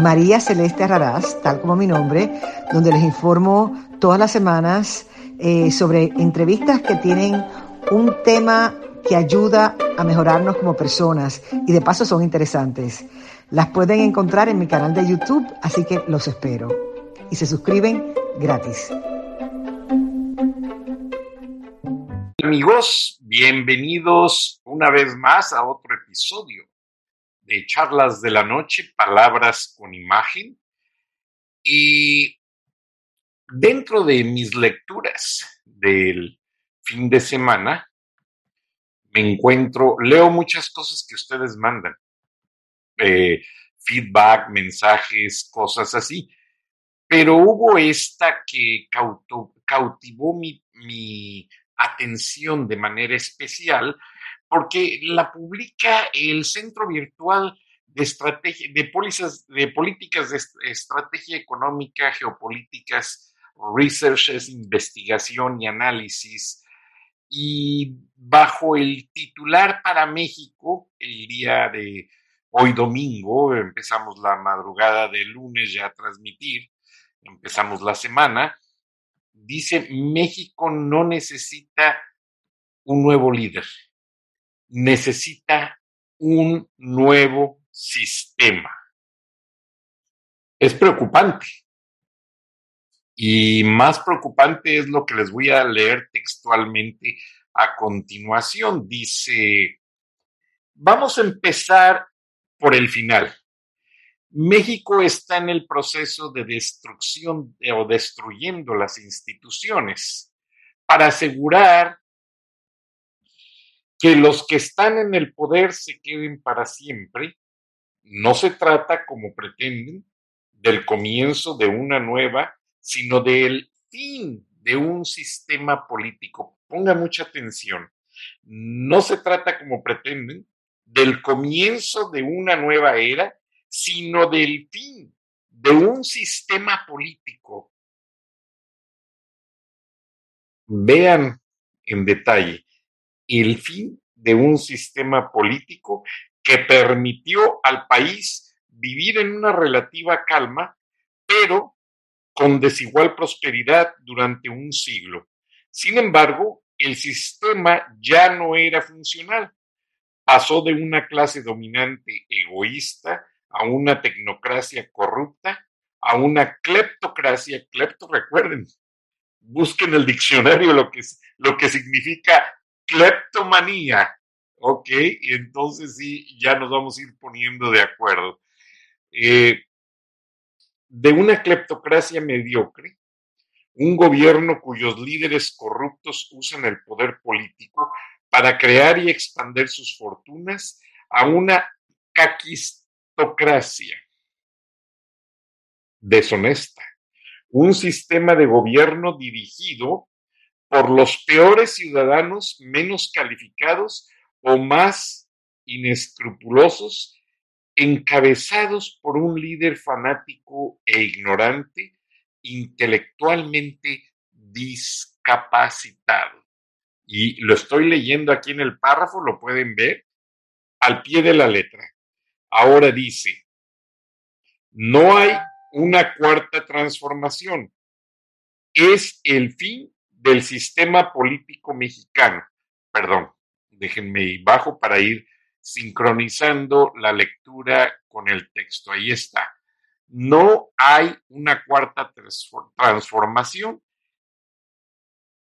María Celeste Raraz, tal como mi nombre, donde les informo todas las semanas eh, sobre entrevistas que tienen un tema que ayuda a mejorarnos como personas y de paso son interesantes. Las pueden encontrar en mi canal de YouTube, así que los espero. Y se suscriben gratis. Amigos, bienvenidos una vez más a otro episodio de Charlas de la Noche, Palabras con Imagen. Y dentro de mis lecturas del fin de semana, me encuentro, leo muchas cosas que ustedes mandan, eh, feedback, mensajes, cosas así, pero hubo esta que cautivó mi, mi atención de manera especial porque la publica el Centro Virtual de Estrategia, de, de Políticas de Estrategia Económica, Geopolíticas, Researches, Investigación y Análisis. Y bajo el titular para México, el día de hoy domingo, empezamos la madrugada de lunes ya a transmitir, empezamos la semana, dice México no necesita un nuevo líder, necesita un nuevo sistema. Es preocupante. Y más preocupante es lo que les voy a leer textualmente a continuación. Dice, vamos a empezar por el final. México está en el proceso de destrucción o destruyendo las instituciones para asegurar que los que están en el poder se queden para siempre, no se trata, como pretenden, del comienzo de una nueva, sino del fin de un sistema político. Ponga mucha atención. No se trata, como pretenden, del comienzo de una nueva era, sino del fin de un sistema político. Vean en detalle el fin de un sistema político que permitió al país vivir en una relativa calma, pero con desigual prosperidad durante un siglo. Sin embargo, el sistema ya no era funcional. Pasó de una clase dominante egoísta a una tecnocracia corrupta, a una cleptocracia. Clepto, recuerden, busquen el diccionario lo que, lo que significa cleptomanía. Ok, entonces sí, ya nos vamos a ir poniendo de acuerdo. Eh, de una cleptocracia mediocre, un gobierno cuyos líderes corruptos usan el poder político para crear y expandir sus fortunas, a una caquistocracia deshonesta, un sistema de gobierno dirigido por los peores ciudadanos menos calificados o más inescrupulosos, encabezados por un líder fanático e ignorante, intelectualmente discapacitado. Y lo estoy leyendo aquí en el párrafo, lo pueden ver al pie de la letra. Ahora dice, no hay una cuarta transformación. Es el fin del sistema político mexicano. Perdón, déjenme bajo para ir sincronizando la lectura con el texto. Ahí está. No hay una cuarta transformación.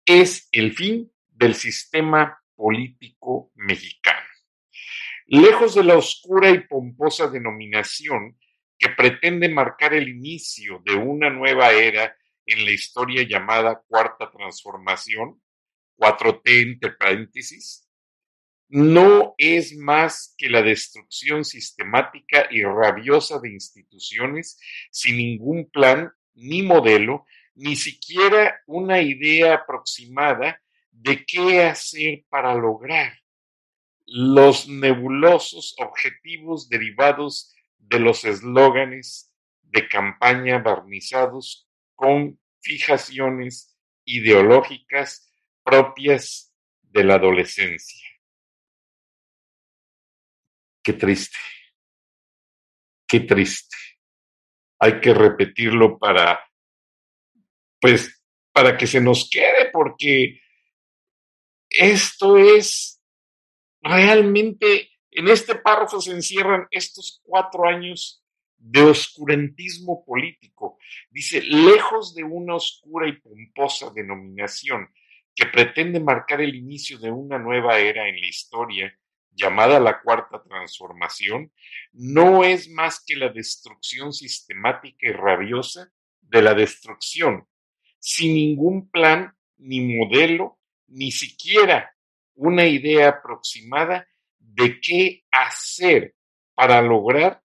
Es el fin del sistema político mexicano. Lejos de la oscura y pomposa denominación que pretende marcar el inicio de una nueva era en la historia llamada Cuarta Transformación, 4T entre paréntesis, no es más que la destrucción sistemática y rabiosa de instituciones sin ningún plan ni modelo, ni siquiera una idea aproximada de qué hacer para lograr. Los nebulosos objetivos derivados de los eslóganes de campaña barnizados con fijaciones ideológicas propias de la adolescencia. Qué triste, qué triste. Hay que repetirlo para, pues, para que se nos quede, porque esto es realmente, en este párrafo se encierran estos cuatro años de oscurantismo político. Dice, lejos de una oscura y pomposa denominación que pretende marcar el inicio de una nueva era en la historia, llamada la cuarta transformación, no es más que la destrucción sistemática y rabiosa de la destrucción, sin ningún plan, ni modelo, ni siquiera una idea aproximada de qué hacer para lograr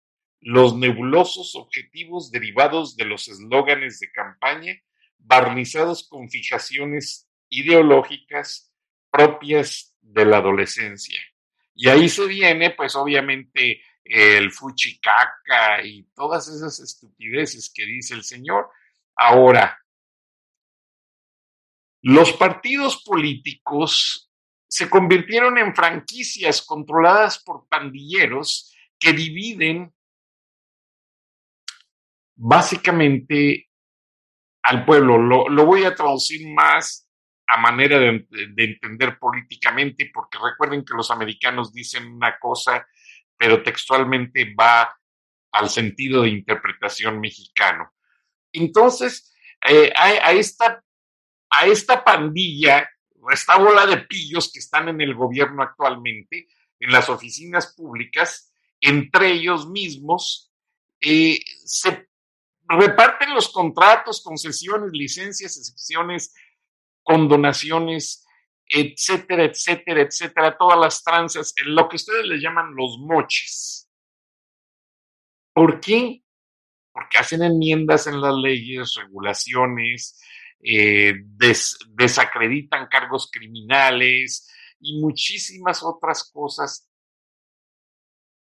los nebulosos objetivos derivados de los eslóganes de campaña, barnizados con fijaciones ideológicas propias de la adolescencia. Y ahí se viene, pues obviamente, el fuchicaca y todas esas estupideces que dice el señor. Ahora, los partidos políticos se convirtieron en franquicias controladas por pandilleros que dividen básicamente al pueblo. Lo, voy a traducir más a manera de, entender políticamente, porque recuerden que los americanos dicen una cosa, pero textualmente va al sentido de interpretación mexicano. Entonces, eh, a, esta, a esta pandilla, a esta bola de pillos que están en el gobierno actualmente, en las oficinas públicas, entre ellos mismos, eh, se reparten los contratos, concesiones, licencias, excepciones, condonaciones, etcétera, etcétera, etcétera, todas las tranzas, lo que ustedes le llaman los moches. ¿Por qué? Porque hacen enmiendas en las leyes, regulaciones, eh, desacreditan cargos criminales y muchísimas otras cosas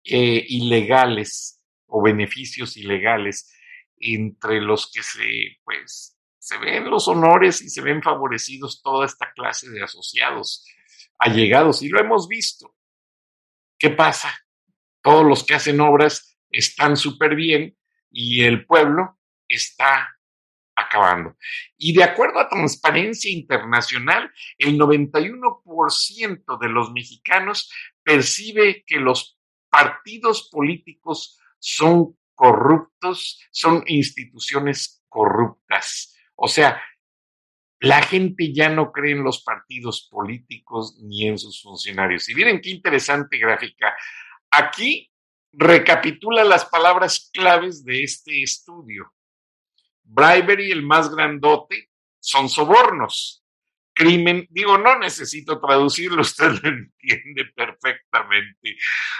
eh, ilegales o beneficios ilegales entre los que se, pues, se ven los honores y se ven favorecidos toda esta clase de asociados allegados, y lo hemos visto. ¿Qué pasa? Todos los que hacen obras están súper bien y el pueblo está acabando. Y de acuerdo a Transparencia Internacional, el 91% de los mexicanos percibe que los partidos políticos son corruptos, son instituciones corruptas. O sea, la gente ya no cree en los partidos políticos ni en sus funcionarios. Y miren qué interesante gráfica. Aquí recapitula las palabras claves de este estudio. Bribery, el más grandote, son sobornos crimen, digo, no necesito traducirlo, usted lo entiende perfectamente.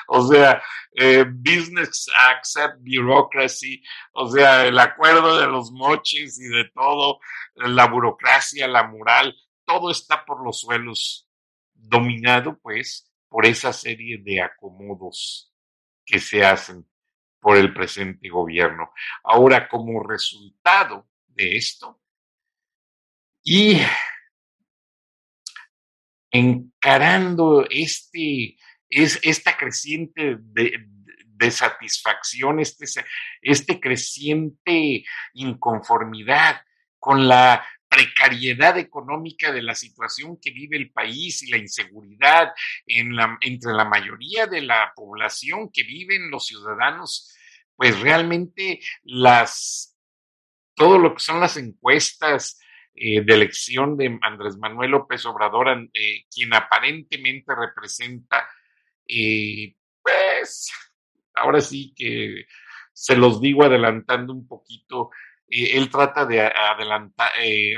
O sea, eh, business accept bureaucracy, o sea, el acuerdo de los moches y de todo, la burocracia, la moral, todo está por los suelos, dominado pues por esa serie de acomodos que se hacen por el presente gobierno. Ahora, como resultado de esto, y encarando este, es, esta creciente de, satisfacción, este, este creciente inconformidad con la precariedad económica de la situación que vive el país y la inseguridad entre la mayoría de la población que viven los ciudadanos, pues realmente las, todo lo que son las encuestas, eh, de elección de Andrés Manuel López Obrador, eh, quien aparentemente representa, eh, pues, ahora sí que se los digo adelantando un poquito, él trata de adelantar,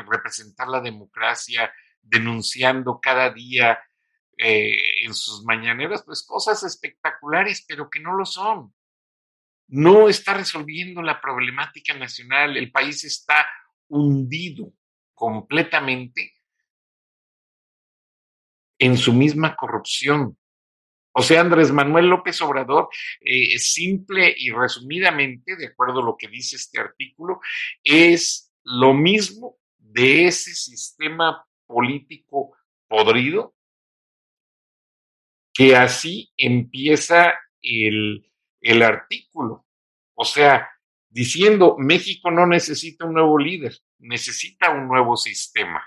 representar la democracia, denunciando cada día en sus mañaneras, pues cosas espectaculares, pero que no lo son. no está resolviendo la problemática nacional, el país está hundido completamente en su misma corrupción. O sea, Andrés Manuel López Obrador, eh, simple y resumidamente, de acuerdo a lo que dice este artículo, es lo mismo de ese sistema político podrido, que así empieza el, el artículo. O sea, diciendo, México no necesita un nuevo líder, necesita un nuevo sistema.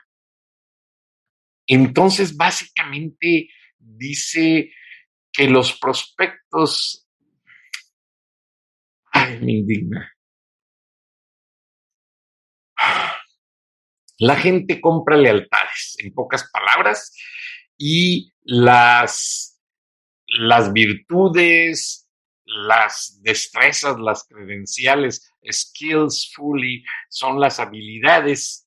Entonces, básicamente dice que los prospectos... Ay, me indigna. La gente compra lealtades, en pocas palabras, y las, las virtudes, las destrezas, las credenciales, skills fully, son las habilidades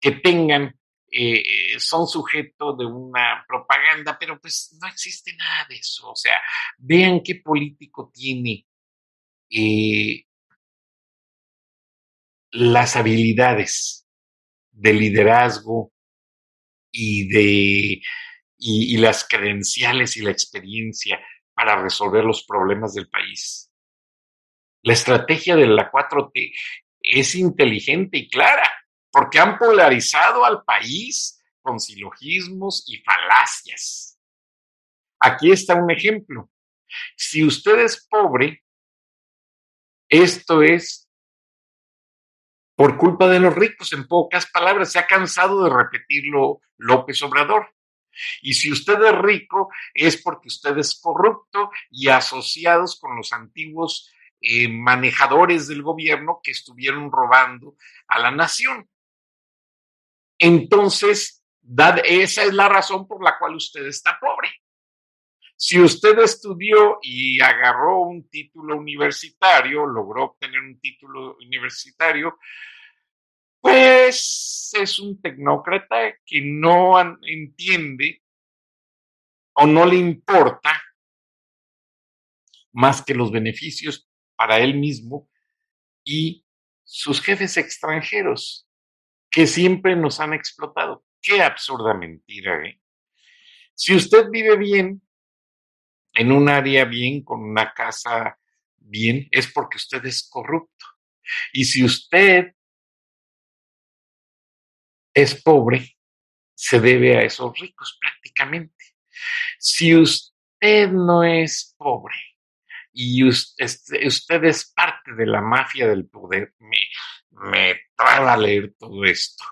que tengan eh, son sujeto de una propaganda, pero pues no existe nada de eso. O sea, vean qué político tiene eh, las habilidades de liderazgo y de y, las credenciales y la experiencia para resolver los problemas del país. La estrategia de la 4T es inteligente y clara porque han polarizado al país con silogismos y falacias. Aquí está un ejemplo. Si usted es pobre, esto es por culpa de los ricos, en pocas palabras, se ha cansado de repetirlo López Obrador. Y si usted es rico, es porque usted es corrupto y asociados con los antiguos eh, manejadores del gobierno que estuvieron robando a la nación. Entonces, esa es la razón por la cual usted está pobre. Si usted estudió y agarró un título universitario, logró obtener un título universitario, pues es un tecnócrata que no entiende o no le importa más que los beneficios para él mismo y sus jefes extranjeros que siempre nos han explotado. Qué absurda mentira, ¿eh? Si usted vive bien, en un área bien, con una casa bien, es porque usted es corrupto. Y si usted es pobre, se debe a esos ricos prácticamente. Si usted no es pobre y usted, usted es parte de la mafia del poder, me, me traba leer todo esto.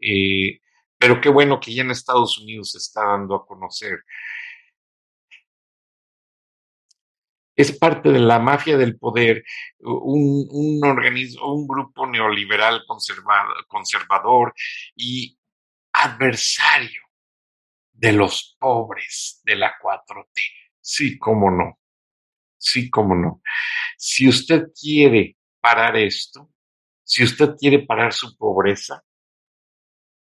Eh, pero qué bueno que ya en Estados Unidos se está dando a conocer. Es parte de la mafia del poder, un, un organismo, un grupo neoliberal conservador y adversario de los pobres de la 4T. Sí, cómo no. Sí, cómo no. Si usted quiere parar esto, si usted quiere parar su pobreza,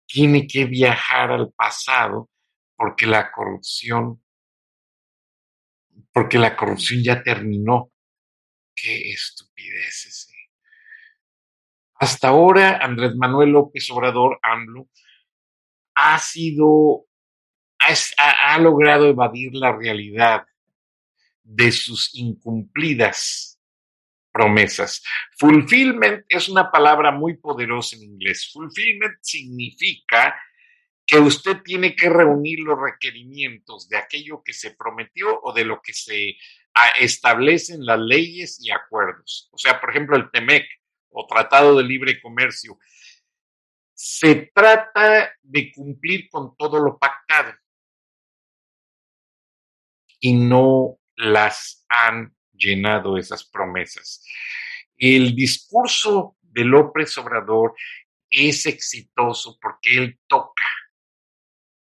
tiene que viajar al pasado porque la corrupción, porque la corrupción ya terminó. Qué estupideces. Hasta ahora, Andrés Manuel López Obrador, AMLO, ha sido, ha, ha logrado evadir la realidad de sus incumplidas promesas. Fulfillment es una palabra muy poderosa en inglés. Fulfillment significa que usted tiene que reunir los requerimientos de aquello que se prometió o de lo que se ah, establecen las leyes y acuerdos. O sea, por ejemplo, el TEMEC o Tratado de Libre Comercio. Se trata de cumplir con todo lo pactado y no las han llenado esas promesas. El discurso de López Obrador es exitoso porque él toca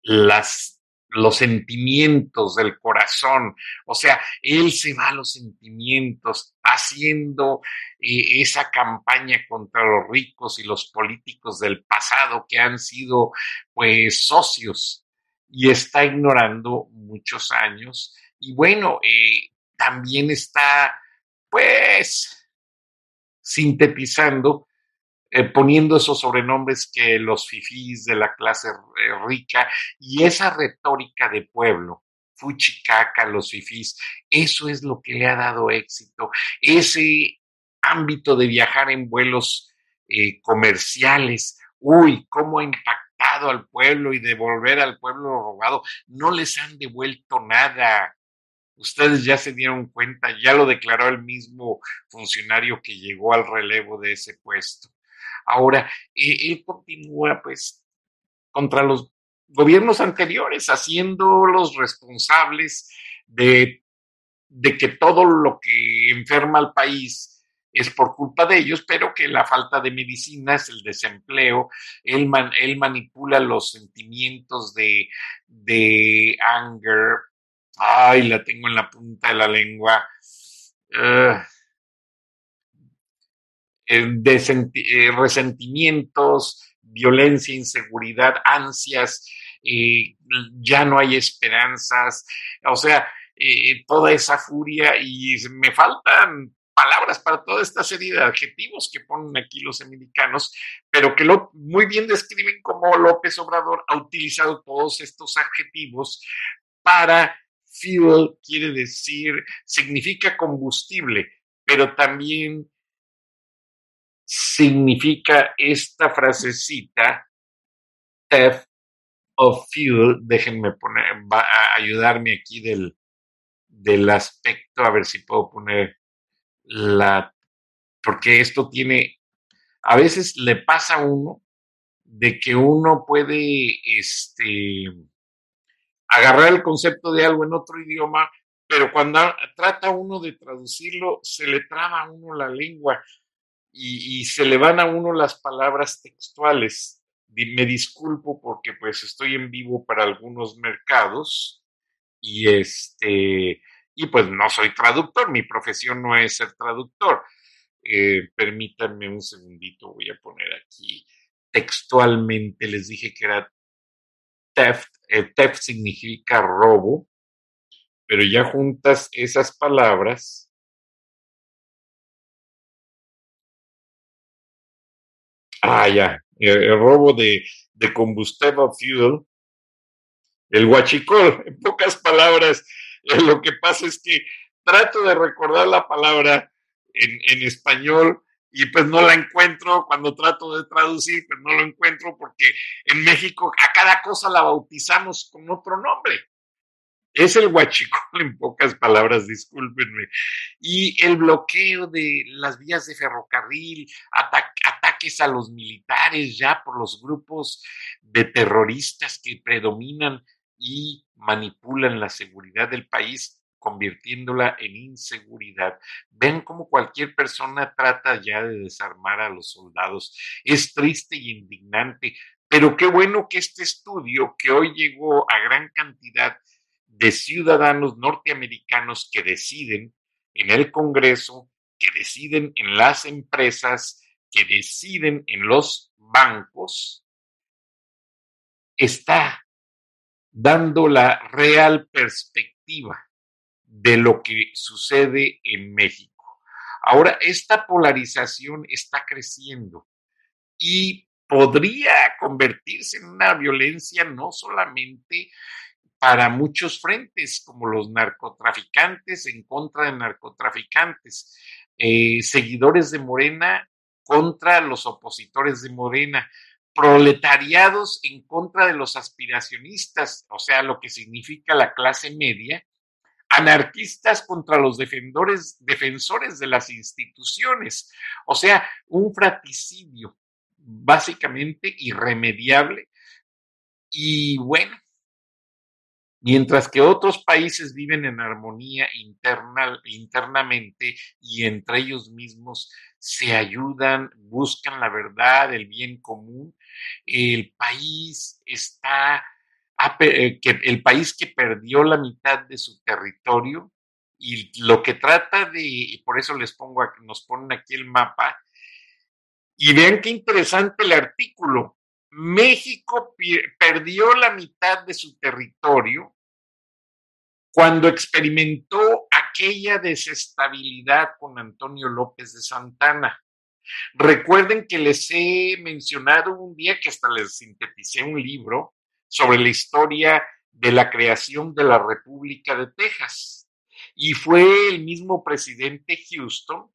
las, los sentimientos del corazón, o sea, él se va a los sentimientos haciendo eh, esa campaña contra los ricos y los políticos del pasado que han sido pues socios y está ignorando muchos años. Y bueno, eh, también está pues, sintetizando, eh, poniendo esos sobrenombres que los fifís de la clase eh, rica y esa retórica de pueblo, fuchicaca, los fifís, eso es lo que le ha dado éxito, ese ámbito de viajar en vuelos eh, comerciales, uy, cómo ha impactado al pueblo y devolver al pueblo robado, no les han devuelto nada. Ustedes ya se dieron cuenta, ya lo declaró el mismo funcionario que llegó al relevo de ese puesto. Ahora, eh, él continúa pues contra los gobiernos anteriores, haciéndolos responsables de, que todo lo que enferma al país es por culpa de ellos, pero que la falta de medicinas, el desempleo, él, él manipula los sentimientos de, de anger. Ay, la tengo en la punta de la lengua. De eh, resentimientos, violencia, inseguridad, ansias, eh, ya no hay esperanzas, o sea, eh, toda esa furia y me faltan palabras para toda esta serie de adjetivos que ponen aquí los americanos, pero que lo, muy bien describen cómo López Obrador ha utilizado todos estos adjetivos para fuel, quiere decir, significa combustible, pero también significa esta frasecita, theft of fuel, déjenme poner, va a ayudarme aquí del, del aspecto, a ver si puedo poner la, porque esto tiene, a veces le pasa a uno de que uno puede, este, agarrar el concepto de algo en otro idioma, pero cuando trata uno de traducirlo, se le traba a uno la lengua y, se le van a uno las palabras textuales. Me disculpo porque pues estoy en vivo para algunos mercados y este, y pues no soy traductor, mi profesión no es ser traductor. Eh, permítanme un segundito, voy a poner aquí textualmente, les dije que era theft, eh, theft significa robo, pero ya juntas esas palabras, ah, ya, el, robo de, combustible fuel, el huachicol, en pocas palabras, Lo que pasa es que trato de recordar la palabra en, español y pues no la encuentro cuando trato de traducir, pues no lo encuentro porque en México a cada cosa la bautizamos con otro nombre. Es el huachicol en pocas palabras, discúlpenme. Y el bloqueo de las vías de ferrocarril, ataques a los militares ya por los grupos de terroristas que predominan y manipulan la seguridad del país convirtiéndola en inseguridad. Ven cómo cualquier persona trata ya de desarmar a los soldados. Es triste y indignante, pero qué bueno que este estudio, que hoy llegó a gran cantidad de ciudadanos norteamericanos que deciden en el Congreso, que deciden en las empresas, que deciden en los bancos, está dando la real perspectiva de lo que sucede en México. Ahora, esta polarización está creciendo y podría convertirse en una violencia no solamente para muchos frentes, como los narcotraficantes en contra de narcotraficantes, eh, seguidores de Morena contra los opositores de Morena, proletariados en contra de los aspiracionistas, o sea, lo que significa la clase media, anarquistas contra los defensores, defensores de las instituciones, o sea, un fratricidio básicamente irremediable. Y bueno, mientras que otros países viven en armonía interna, internamente y entre ellos mismos se ayudan, buscan la verdad, el bien común, el país está, eh, el país que perdió la mitad de su territorio y lo que trata de, y por eso les pongo, nos ponen aquí el mapa, y vean qué interesante el artículo. México perdió la mitad de su territorio cuando experimentó aquella desestabilidad con Antonio López de Santana. Recuerden que les he mencionado un día que hasta les sinteticé un libro sobre la historia de la creación de la República de Texas. Y fue el mismo presidente Houston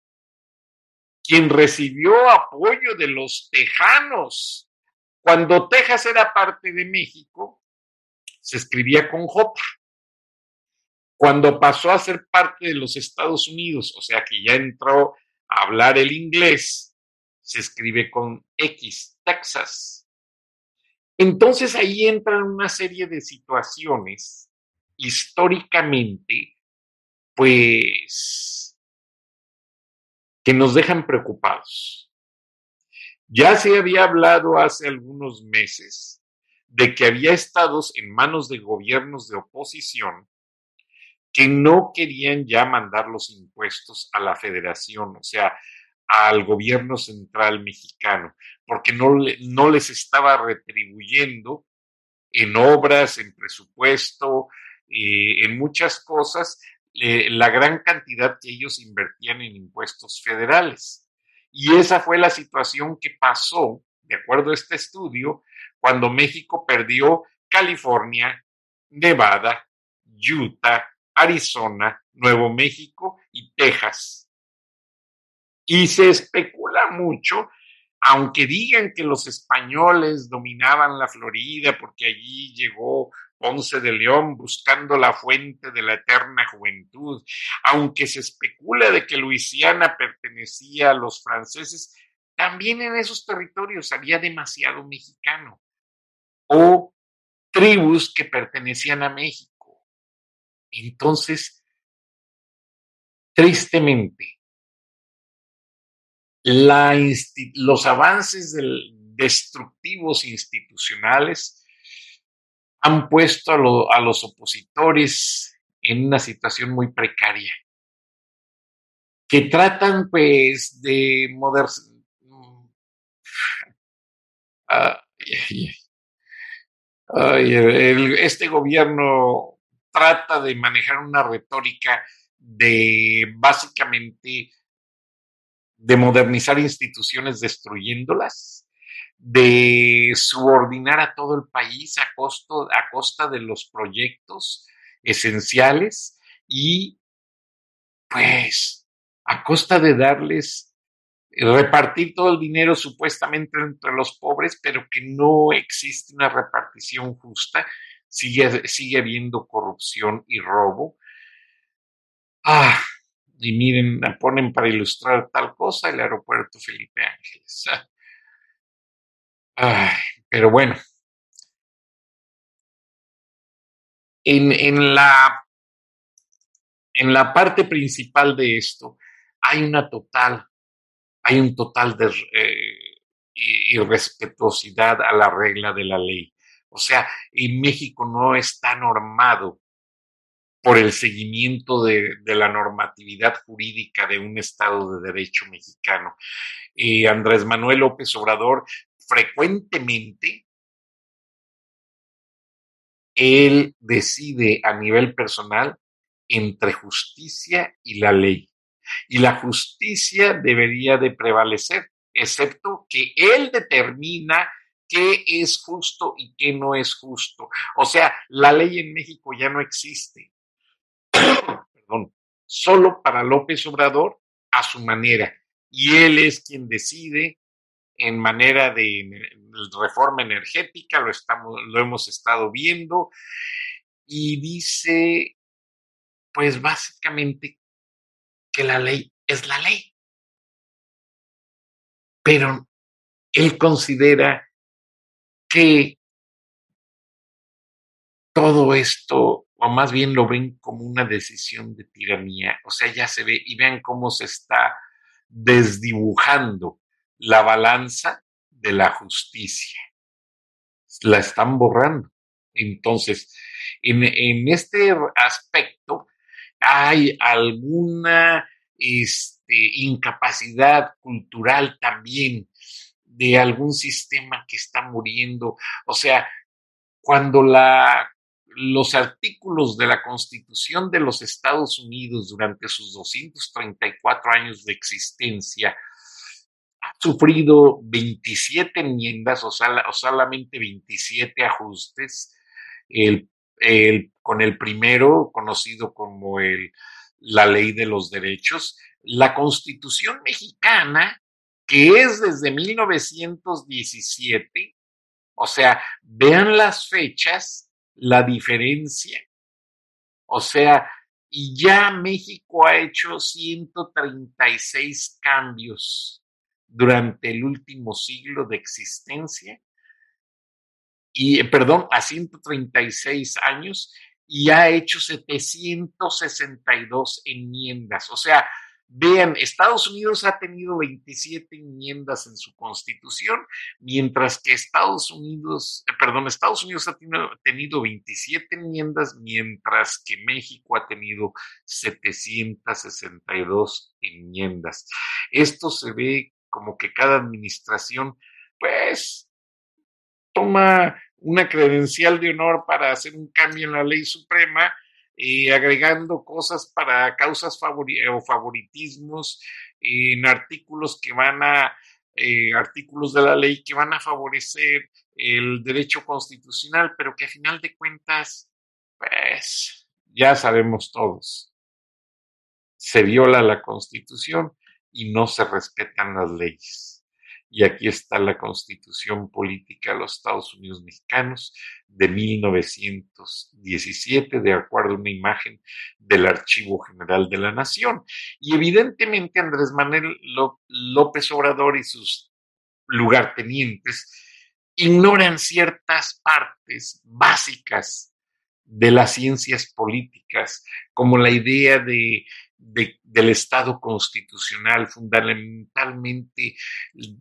quien recibió apoyo de los tejanos. Cuando Texas era parte de México, se escribía con J. Cuando pasó a ser parte de los Estados Unidos, o sea que ya entró a hablar el inglés, se escribe con X, Texas. Entonces ahí entran una serie de situaciones históricamente, pues, que nos dejan preocupados. Ya se había hablado hace algunos meses de que había estados en manos de gobiernos de oposición que no querían ya mandar los impuestos a la federación, o sea, al gobierno central mexicano, porque no, les estaba retribuyendo en obras, en presupuesto, eh, en muchas cosas, eh, la gran cantidad que ellos invertían en impuestos federales. Y esa fue la situación que pasó, de acuerdo a este estudio, cuando México perdió California, Nevada, Utah, Arizona, Nuevo México y Texas. Y se especula mucho, aunque digan que los españoles dominaban la Florida porque allí llegó Ponce de León buscando la fuente de la eterna juventud, aunque se especula de que Luisiana pertenecía a los franceses, también en esos territorios había demasiado mexicano o tribus que pertenecían a México. Entonces, tristemente, los avances destructivos institucionales han puesto a, los opositores en una situación muy precaria, que tratan pues de modernizar. este gobierno trata de manejar una retórica de básicamente de modernizar instituciones destruyéndolas, de subordinar a todo el país a, costo, a costa de los proyectos esenciales y pues a costa de darles, repartir todo el dinero supuestamente entre los pobres, pero que no existe una repartición justa sigue, sigue habiendo corrupción y robo. Ah, y miren, ponen para ilustrar tal cosa el aeropuerto Felipe Ángeles. pero bueno, en, en, la, en la parte principal de esto hay una total, hay un total de eh, irrespetuosidad a la regla de la ley. O sea, en México no está normado por el seguimiento de, la normatividad jurídica de un Estado de Derecho mexicano. Y Andrés Manuel López Obrador frecuentemente él decide a nivel personal entre justicia y la ley. Y la justicia debería de prevalecer, excepto que él determina qué es justo y qué no es justo. O sea, la ley en México ya no existe. Perdón, solo para López Obrador a su manera. Y él es quien decide en manera de reforma energética, lo, estamos, lo hemos estado viendo, y dice, pues básicamente, que la ley es la ley. Pero él considera que todo esto, o más bien lo ven como una decisión de tiranía, o sea, ya se ve y vean cómo se está desdibujando la balanza de la justicia. La están borrando. Entonces, en, en este aspecto hay alguna este, incapacidad cultural también de algún sistema que está muriendo. O sea, cuando la, los artículos de la Constitución de los Estados Unidos durante sus 234 años de existencia ha sufrido 27 enmiendas o, solamente 27 ajustes. Con el primero, conocido como el, la Ley de los Derechos, la Constitución mexicana, que es desde 1917, o sea, vean las fechas, la diferencia. O sea, y ya México ha hecho 136 cambios durante el último siglo de existencia. Y, eh, perdón, a 136 años y ha hecho 762 enmiendas. O sea, Vean, Estados Unidos ha tenido 27 enmiendas en su constitución, mientras que Estados Unidos, eh, perdón, Estados Unidos ha tenido, 27 enmiendas, mientras que México ha tenido 762 enmiendas. Esto se ve como que cada administración, pues, toma una credencial de honor para hacer un cambio en la ley suprema agregando cosas para causas o favoritismos en artículos que van a, eh, artículos de la ley que van a favorecer el derecho constitucional, pero que a final de cuentas, pues, ya sabemos todos, se viola la constitución y no se respetan las leyes y aquí está la constitución política de los Estados Unidos mexicanos de 1917, de acuerdo a una imagen del Archivo General de la Nación. Y evidentemente Andrés Manuel López Obrador y sus lugartenientes ignoran ciertas partes básicas de las ciencias políticas, como la idea de del Estado constitucional, fundamentalmente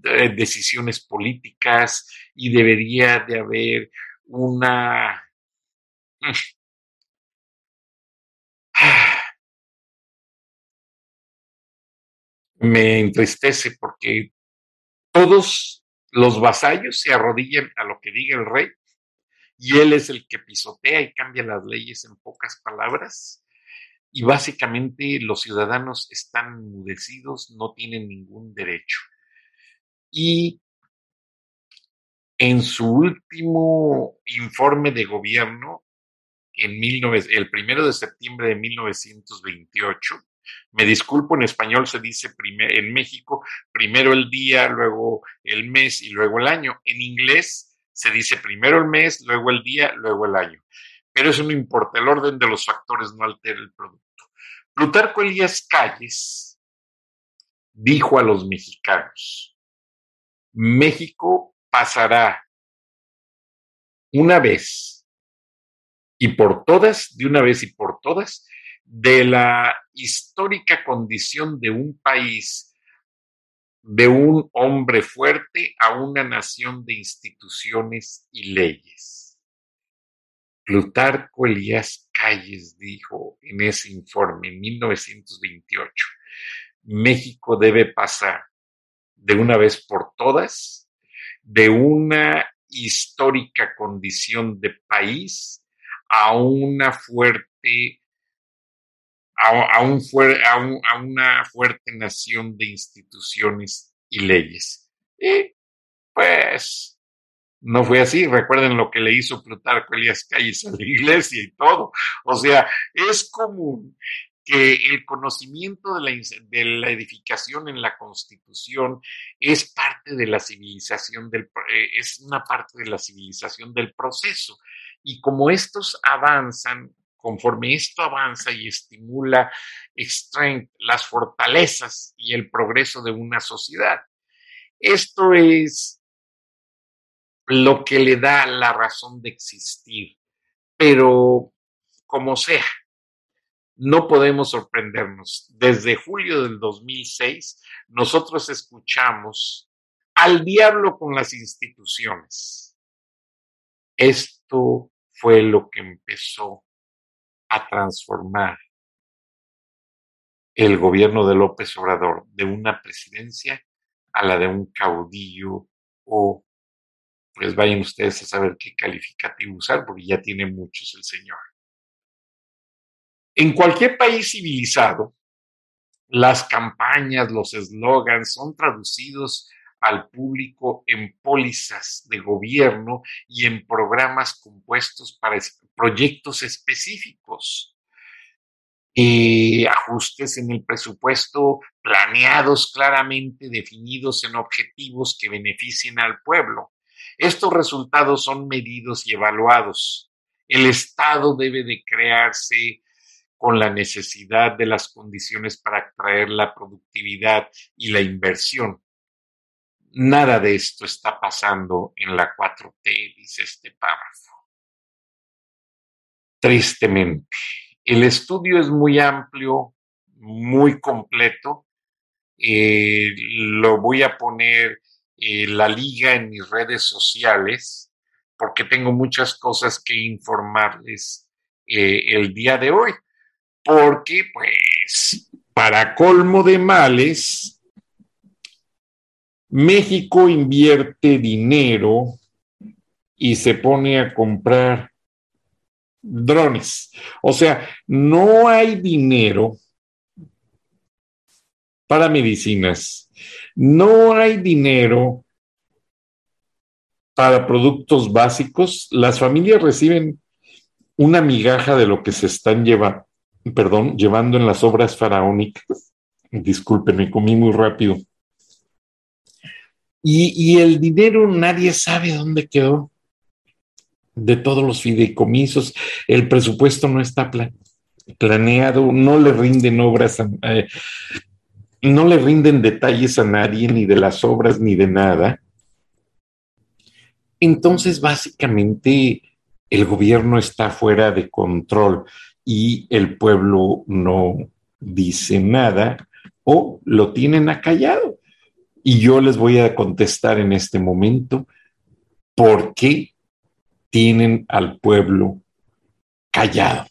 eh, decisiones políticas y debería de haber una... Me entristece porque todos los vasallos se arrodillan a lo que diga el rey y él es el que pisotea y cambia las leyes en pocas palabras y básicamente los ciudadanos están enmudecidos, no tienen ningún derecho. Y en su último informe de gobierno, en el primero de septiembre de 1928, me disculpo, en español se dice en México primero el día, luego el mes y luego el año. En inglés se dice primero el mes, luego el día, luego el año pero eso no importa, el orden de los factores no altera el producto. Plutarco Elías Calles dijo a los mexicanos, México pasará una vez y por todas, de una vez y por todas, de la histórica condición de un país, de un hombre fuerte, a una nación de instituciones y leyes. Plutarco Elías Calles dijo en ese informe en 1928, México debe pasar de una vez por todas de una histórica condición de país a una fuerte a, un, a, una fuerte nación de instituciones y leyes. Y pues no fue así. Recuerden lo que le hizo Plutarco Elías Calles a la iglesia y todo. O sea, es común que el conocimiento de la, de la edificación en la constitución es parte de la civilización del, eh, es una parte de la civilización del proceso. Y como estos avanzan, conforme esto avanza y estimula las fortalezas y el progreso de una sociedad. Esto es lo que le da la razón de existir. Pero, como sea, no podemos sorprendernos. Desde julio del 2006, nosotros escuchamos al diablo con las instituciones. Esto fue lo que empezó a transformar el gobierno de López Obrador de una presidencia a la de un caudillo o pues vayan ustedes a saber qué calificativo usar, porque ya tiene muchos el señor. En cualquier país civilizado, las campañas, los eslogans son traducidos al público en pólizas de gobierno y en programas compuestos para proyectos específicos. Eh, ajustes en el presupuesto planeados claramente definidos en objetivos que beneficien al pueblo. Estos resultados son medidos y evaluados. El Estado debe de crearse con la necesidad de las condiciones para atraer la productividad y la inversión. Nada de esto está pasando en la 4T, dice este párrafo. Tristemente, el estudio es muy amplio, muy completo. Eh, lo voy a poner eh, la liga en mis redes sociales porque tengo muchas cosas que informarles eh, el día de hoy porque pues para colmo de males, México invierte dinero y se pone a comprar drones. O sea, no hay dinero para medicinas, no hay dinero para productos básicos. Las familias reciben una migaja de lo que se están llevando perdón, llevando en las obras faraónicas. Disculpen, me comí muy rápido. Y, el dinero nadie sabe dónde quedó de todos los fideicomisos. El presupuesto no está planeado, no le rinden obras, eh, no le rinden detalles a nadie, ni de las obras, ni de nada. Entonces, básicamente, el gobierno está fuera de control y el pueblo no dice nada o lo tienen acallado. Y yo les voy a contestar en este momento por qué tienen al pueblo callado.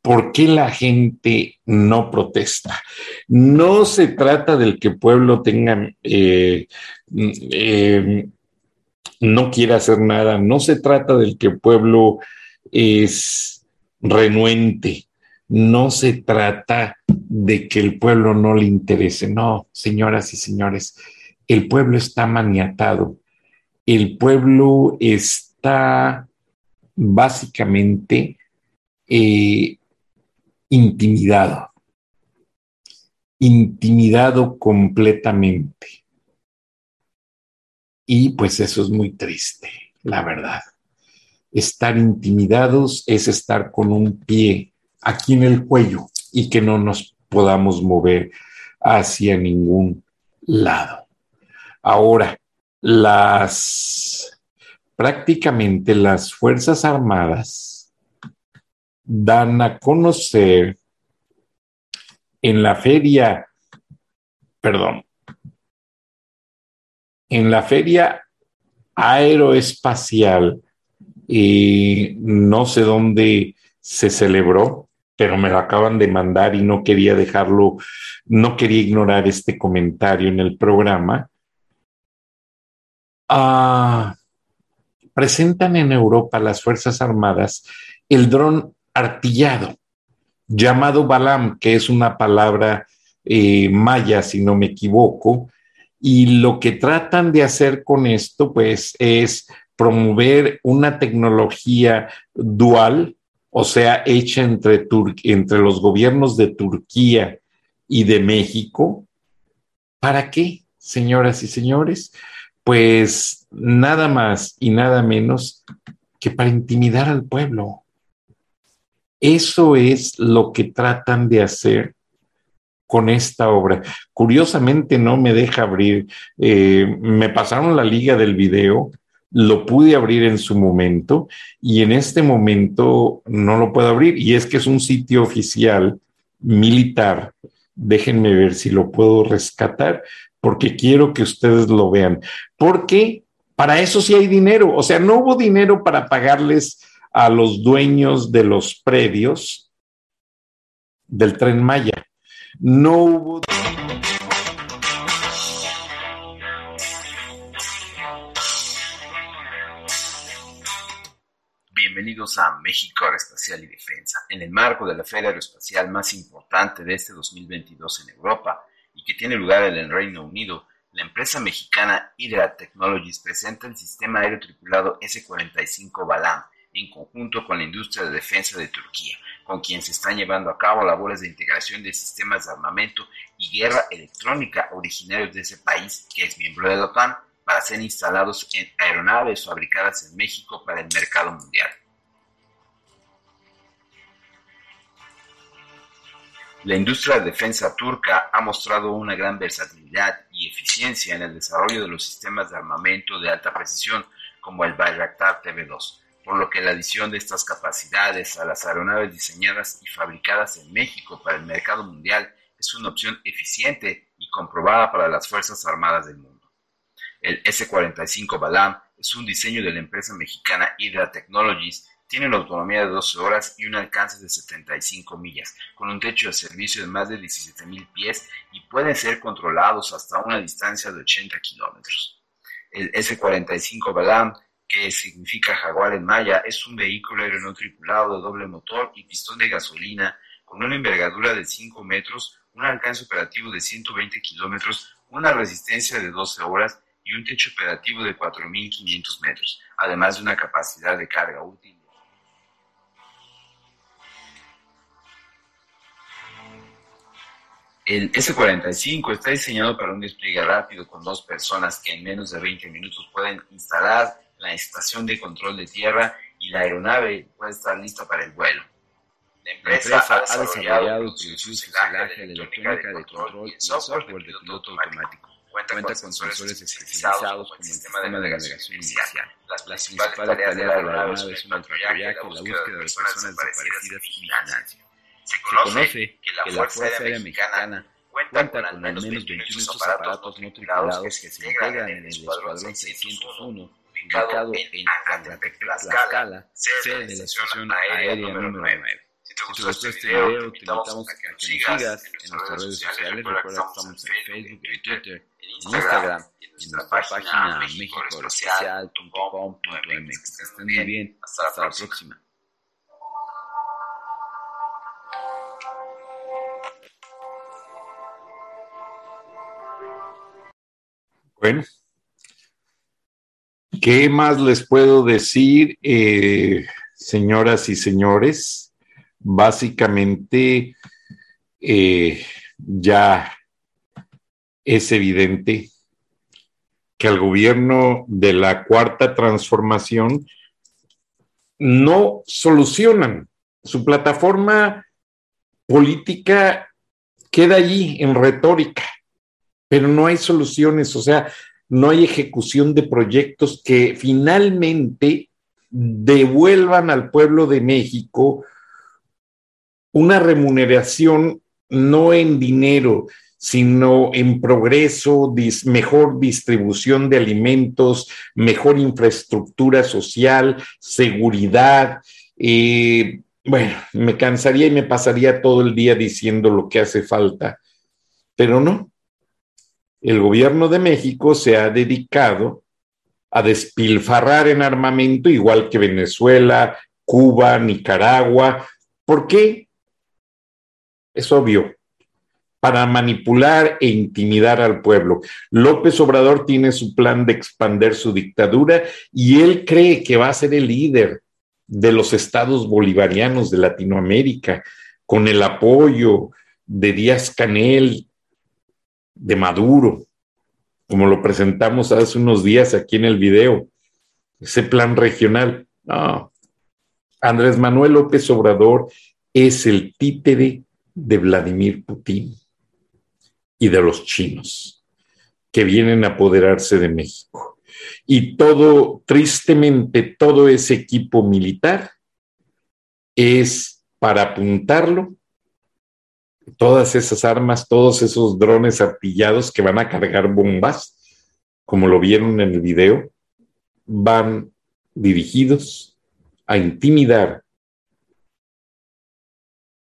¿Por qué la gente no protesta? No se trata del que pueblo tenga, eh, eh, no quiera hacer nada, no se trata del que pueblo es renuente. No se trata de que el pueblo no le interese. No, señoras y señores, el pueblo está maniatado. El pueblo está básicamente eh, intimidado. Intimidado completamente. Y pues eso es muy triste, la verdad. Estar intimidados es estar con un pie aquí en el cuello y que no nos podamos mover hacia ningún lado. Ahora, las prácticamente las Fuerzas Armadas dan a conocer en la feria, perdón, en la feria aeroespacial y no sé dónde se celebró, pero me lo acaban de mandar y no quería dejarlo, no quería ignorar este comentario en el programa. Ah, presentan en Europa las Fuerzas Armadas el dron artillado, llamado Balam, que es una palabra eh, maya, si no me equivoco, y lo que tratan de hacer con esto, pues, es promover una tecnología dual, o sea, hecha entre, entre los gobiernos de Turquía y de México. ¿Para qué, señoras y señores? Pues nada más y nada menos que para intimidar al pueblo. Eso es lo que tratan de hacer con esta obra. Curiosamente no me deja abrir, eh, me pasaron la liga del video lo pude abrir en su momento y en este momento no lo puedo abrir. Y es que es un sitio oficial militar. Déjenme ver si lo puedo rescatar porque quiero que ustedes lo vean. Porque para eso sí hay dinero. O sea, no hubo dinero para pagarles a los dueños de los predios del tren Maya. No hubo Bienvenidos a México Aeroespacial y Defensa. En el marco de la feria aeroespacial más importante de este 2022 en Europa y que tiene lugar en el Reino Unido, la empresa mexicana Hydra Technologies presenta el sistema aéreo tripulado S-45 Balam en conjunto con la industria de defensa de Turquía, con quien se están llevando a cabo labores de integración de sistemas de armamento y guerra electrónica originarios de ese país que es miembro de la OTAN para ser instalados en aeronaves fabricadas en México para el mercado mundial. La industria de defensa turca ha mostrado una gran versatilidad y eficiencia en el desarrollo de los sistemas de armamento de alta precisión como el Bayraktar TV2, por lo que la adición de estas capacidades a las aeronaves diseñadas y fabricadas en México para el mercado mundial es una opción eficiente y comprobada para las Fuerzas Armadas del mundo. El S-45 Balam es un diseño de la empresa mexicana Hydra Technologies, tiene una autonomía de 12 horas y un alcance de 75 millas, con un techo de servicio de más de 17.000 pies y pueden ser controlados hasta una distancia de 80 kilómetros. El S-45 Balam, que significa jaguar en maya, es un vehículo aéreo tripulado de doble motor y pistón de gasolina con una envergadura de 5 metros, un alcance operativo de 120 kilómetros, una resistencia de 12 horas y un techo operativo de 4.500 metros, además de una capacidad de carga útil. El S-45 está diseñado para un despliegue rápido con dos personas que en menos de 20 minutos pueden instalar la estación de control de tierra y la aeronave puede estar lista para el vuelo. La empresa, ha desarrollado y producido fuselaje de electrónica de control y software de piloto automático Cuenta, con sensores especializados como el sistema de navegación inicial. Las principales tareas de la aeronave son el patrullaje, la búsqueda de personas desaparecidas y vigilancia. Se conoce que la Fuerza Aérea Mexicana cuenta con al menos 21 estos aparatos no tripulados que se integran en el Escuadrón 601, ubicado en Tlaxcala, sede de la Estación Aérea número 9. Si te gustó, este, este video, te invitamos a que nos sigas en nuestras redes sociales. Recuerda que estamos en Facebook, en Twitter, en Instagram y en nuestra página mexicoespecial.com.mx. Que estén muy bien. Hasta la próxima. Bueno, ¿qué más les puedo decir, eh, señoras y señores? básicamente eh, ya es evidente que el gobierno de la cuarta transformación no solucionan. Su plataforma política queda allí en retórica, pero no hay soluciones, o sea, no hay ejecución de proyectos que finalmente devuelvan al pueblo de México una remuneración no en dinero, sino en progreso, mejor distribución de alimentos, mejor infraestructura social, seguridad. Eh, bueno, me cansaría y me pasaría todo el día diciendo lo que hace falta, pero no. El gobierno de México se ha dedicado a despilfarrar en armamento, igual que Venezuela, Cuba, Nicaragua. ¿Por qué? Es obvio, para manipular e intimidar al pueblo. López Obrador tiene su plan de expander su dictadura y él cree que va a ser el líder de los estados bolivarianos de Latinoamérica, con el apoyo de Díaz Canel, de Maduro, como lo presentamos hace unos días aquí en el video, ese plan regional. Andrés Manuel López Obrador es el títere de Vladimir Putin y de los chinos que vienen a apoderarse de México. Y todo, tristemente, todo ese equipo militar es para apuntarlo, todas esas armas, todos esos drones artillados que van a cargar bombas, como lo vieron en el video, van dirigidos a intimidar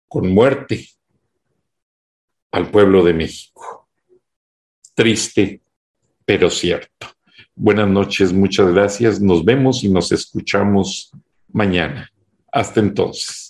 con muerte al pueblo de México. Triste, pero cierto. Buenas noches, muchas gracias. Nos vemos y nos escuchamos mañana. Hasta entonces.